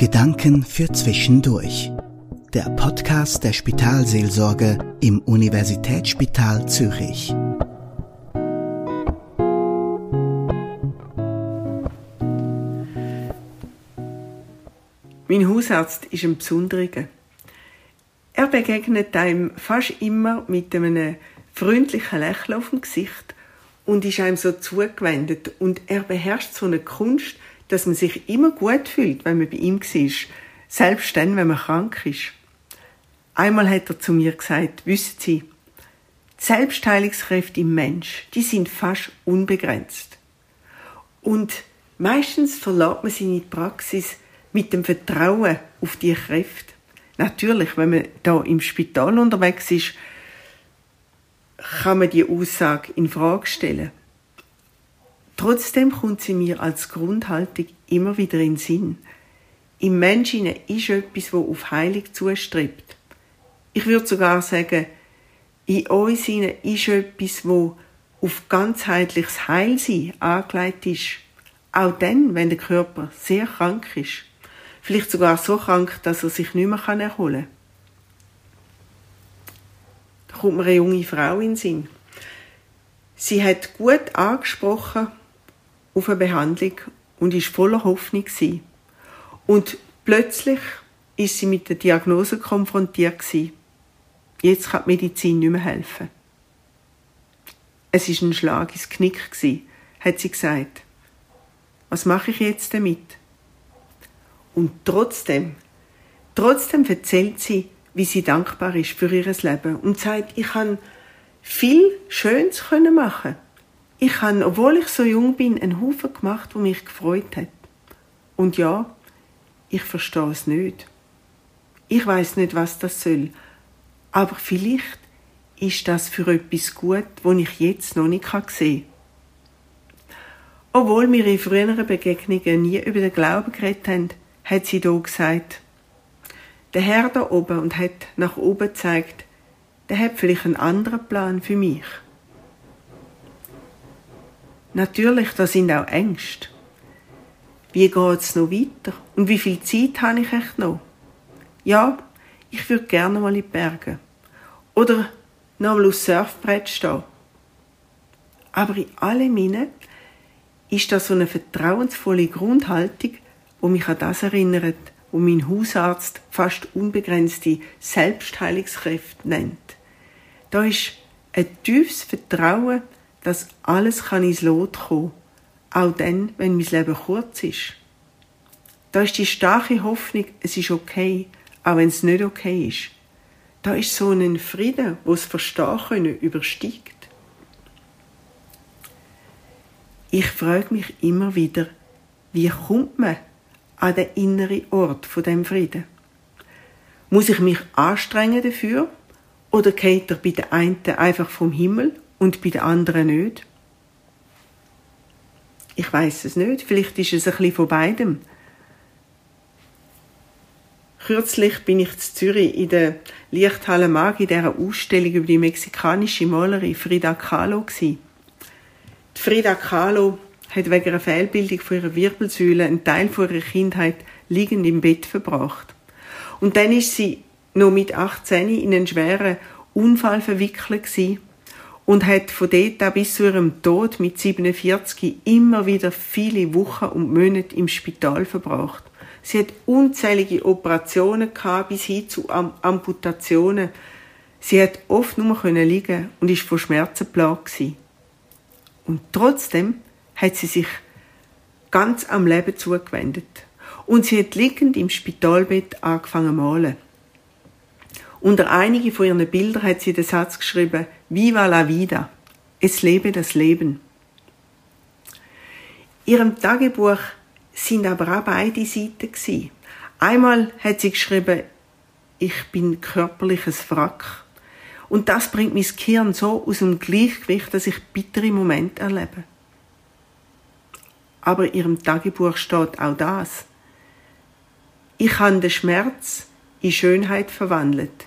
Gedanken für Zwischendurch. Der Podcast der Spitalseelsorge im Universitätsspital Zürich. Mein Hausarzt ist ein Besonderer. Er begegnet einem fast immer mit einem freundlichen Lächeln auf dem Gesicht und ist einem so zugewendet. Und er beherrscht so eine Kunst, dass man sich immer gut fühlt, wenn man bei ihm war. Selbst dann, wenn man krank ist. Einmal hat er zu mir gesagt, wissen Sie, die Selbstheilungskräfte im Mensch, die sind fast unbegrenzt. Und meistens verlässt man seine Praxis mit dem Vertrauen auf die Kräfte. Natürlich, wenn man da im Spital unterwegs ist, kann man die Aussage in Frage stellen. Trotzdem kommt sie mir als Grundhaltung immer wieder in den Sinn. Im Menschen ist etwas, wo auf Heilung zustrebt. Ich würde sogar sagen, in uns ist etwas, wo auf ganzheitliches Heilsein angelegt ist. Auch dann, wenn der Körper sehr krank ist. Vielleicht sogar so krank, dass er sich nicht mehr erholen kann. Da kommt mir eine junge Frau in den Sinn. Sie hat gut angesprochen, auf eine Behandlung und ist voller Hoffnung gewesen. Und plötzlich ist sie mit der Diagnose konfrontiert gewesen. Jetzt kann die Medizin nicht mehr helfen. Es ist ein Schlag ins Knick gewesen, hat sie gesagt. Was mache ich jetzt damit? Und trotzdem, trotzdem erzählt sie, wie sie dankbar ist für ihr Leben und sagt, ich kann viel Schönes machen ich habe, obwohl ich so jung bin, einen Haufen gemacht, wo mich gefreut hat. Und ja, ich verstehe es nicht. Ich weiß nicht, was das soll. Aber vielleicht ist das für etwas gut, wo ich jetzt noch nicht sehen kann. Obwohl wir in früheren Begegnungen nie über den Glauben geredet haben, hat sie hier gesagt, der Herr da oben und hat nach oben gezeigt, der hat vielleicht einen anderen Plan für mich. Natürlich, da sind auch Ängste. Wie geht es noch weiter? Und wie viel Zeit habe ich echt noch? Ja, ich würde gerne mal in die Berge. Oder noch mal aufs Surfbrett stehen. Aber in allem inne ist das so eine vertrauensvolle Grundhaltung, wo mich an das erinnert, wo mein Hausarzt fast unbegrenzte Selbstheilungskräfte nennt. Da ist ein tiefes Vertrauen dass alles kann ins Lot kommen, auch dann, wenn mein Leben kurz ist. Da ist die starke Hoffnung, es ist okay, auch wenn es nicht okay ist. Da ist so ein Frieden, wo es Verstehen können übersteigt. Ich frage mich immer wieder, wie kommt man an den inneren Ort von dem Frieden? Muss ich mich anstrengen dafür oder geht er bei den einen einfach vom Himmel und bei den anderen nicht? Ich weiß es nicht. Vielleicht ist es ein bisschen von beidem. Kürzlich bin ich in Zürich in der Lichthalle Mag in dieser Ausstellung über die mexikanische Malerin Frida Kahlo gsi. Frida Kahlo hat wegen einer Fehlbildung von ihrer Wirbelsäule einen Teil von ihrer Kindheit liegend im Bett verbracht. Und dann ist sie noch mit 18 in einen schweren Unfall verwickelt gewesen und hat von dort an bis zu ihrem Tod mit 47 immer wieder viele Wochen und Monate im Spital verbracht. Sie hat unzählige Operationen gehabt, bis hin zu Amputationen. Sie hat oft nur liegen und ist von Schmerzen plagt Und trotzdem hat sie sich ganz am Leben zugewendet. Und sie hat liegend im Spitalbett angefangen zu malen. Unter einige von ihren Bildern hat sie den Satz geschrieben, Viva la vida, es lebe das Leben. Ihrem Tagebuch sind aber auch beide Seiten gewesen. Einmal hat sie geschrieben, ich bin körperliches Wrack. Und das bringt mein Gehirn so aus dem Gleichgewicht, dass ich bittere Momente erlebe. Aber in ihrem Tagebuch steht auch das. Ich habe den Schmerz in Schönheit verwandelt.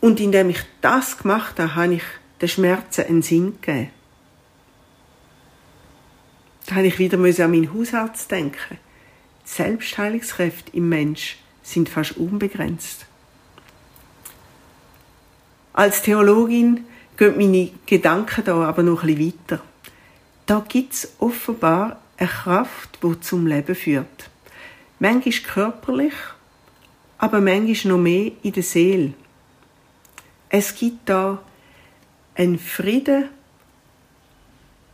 Und indem ich das gemacht habe, habe ich den Schmerzen einen Sinn gegeben. Da habe ich wieder an meinen Hausarzt denken. Die Selbstheilungskräfte im Mensch sind fast unbegrenzt. Als Theologin gehen meine Gedanken da aber noch ein bisschen weiter. Da gibt es offenbar eine Kraft, die zum Leben führt. Manchmal körperlich, aber manchmal noch mehr in der Seele. Es gibt da einen Frieden,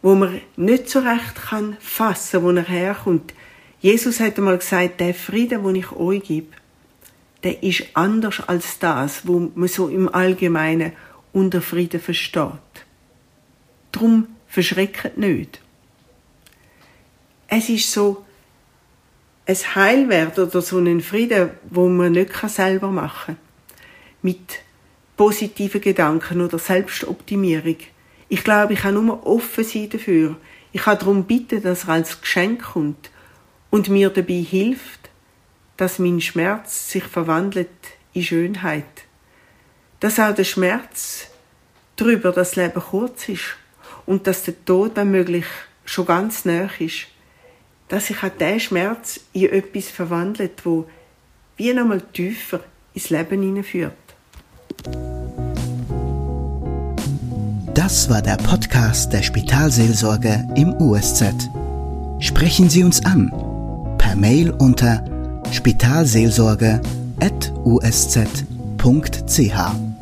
wo man nicht so recht kann fassen, wo er herkommt. Jesus hat einmal gesagt, der Frieden, den ich euch gebe, der ist anders als das, wo man so im Allgemeinen unter Frieden versteht. Drum verschreckt nicht. Es ist so ein Heilwert oder so ein Frieden, wo man nicht selber machen kann. Mit positiven Gedanken oder Selbstoptimierung. Ich glaube, ich kann nur offen sein dafür. Ich kann darum bitten, dass er als Geschenk kommt und mir dabei hilft, dass mein Schmerz sich verwandelt in Schönheit. Dass auch der Schmerz darüber, dass das Leben kurz ist und dass der Tod wenn möglich schon ganz nah ist, dass sich auch der Schmerz in etwas verwandelt, wo wie nochmal tiefer ins Leben hineinführt. Das war der Podcast der Spitalseelsorge im USZ. Sprechen Sie uns an per Mail unter spitalseelsorge.usz.ch.